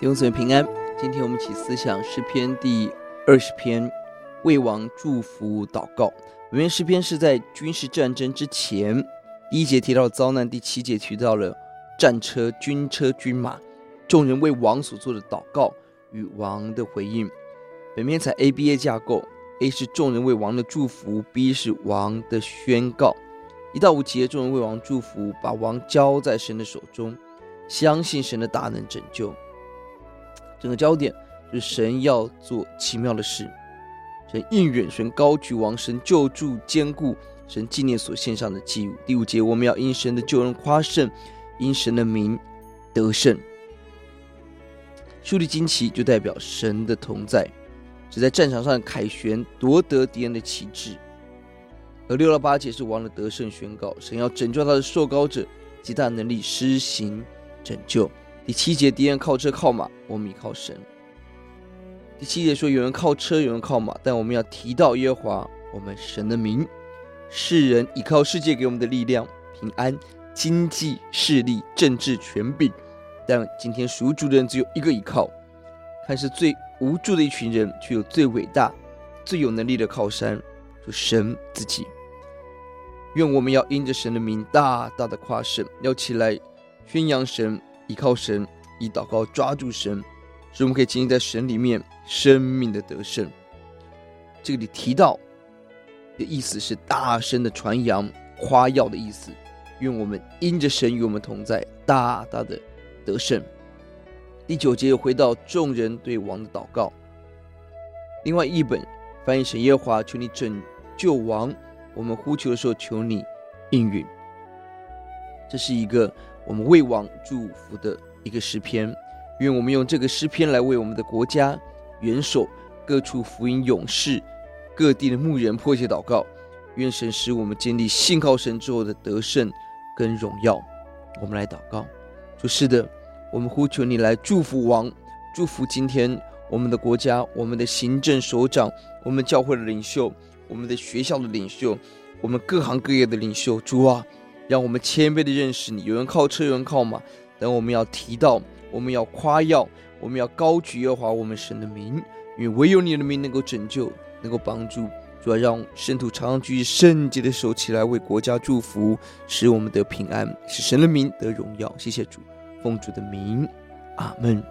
弟兄姊妹平安，今天我们一起思想诗篇第二十篇，为王祝福祷告。本篇诗篇是在军事战争之前，第一节提到遭难，第七节提到了战车、军车、军马，众人为王所做的祷告与王的回应。本篇采 ABA 架构，A 是众人为王的祝福，B 是王的宣告。一到五节，众人为王祝福，把王交在神的手中，相信神的大能拯救。整个焦点是神要做奇妙的事，神应允，神高举王，神救助坚固，神纪念所献上的祭物。第五节，我们要因神的救恩夸胜，因神的名得胜。树立旌旗就代表神的同在，只在战场上凯旋夺得敌人的旗帜。而六到八节是王的得胜宣告，神要拯救他的受膏者，极大能力施行拯救。第七节，敌人靠车靠马，我们倚靠神。第七节说，有人靠车，有人靠马，但我们要提到耶和华我们神的名。世人倚靠世界给我们的力量、平安、经济、势力、政治、权柄，但今天属主的人只有一个倚靠，看似最无助的一群人，却有最伟大、最有能力的靠山，就神自己。愿我们要因着神的名大大的夸神，要起来宣扬神。依靠神，以祷告抓住神，使我们可以经历在神里面生命的得胜。这里提到的意思是大声的传扬、夸耀的意思。愿我们因着神与我们同在，大大的得胜。第九节又回到众人对王的祷告。另外一本翻译神耶华，求你拯救王，我们呼求的时候，求你应允。这是一个。我们为王祝福的一个诗篇，愿我们用这个诗篇来为我们的国家、元首、各处福音勇士、各地的牧人迫切祷告。愿神使我们建立信靠神之后的得胜跟荣耀。我们来祷告，说：是的，我们呼求你来祝福王，祝福今天我们的国家、我们的行政首长、我们教会的领袖、我们的学校的领袖、我们各行各业的领袖。主啊！让我们谦卑的认识你。有人靠车，有人靠马，但我们要提到，我们要夸耀，我们要高举耶和华我们神的名，因为唯有你的名能够拯救，能够帮助。主要让圣徒常常举起圣洁的手起来为国家祝福，使我们得平安，使神的名得荣耀。谢谢主，奉主的名，阿门。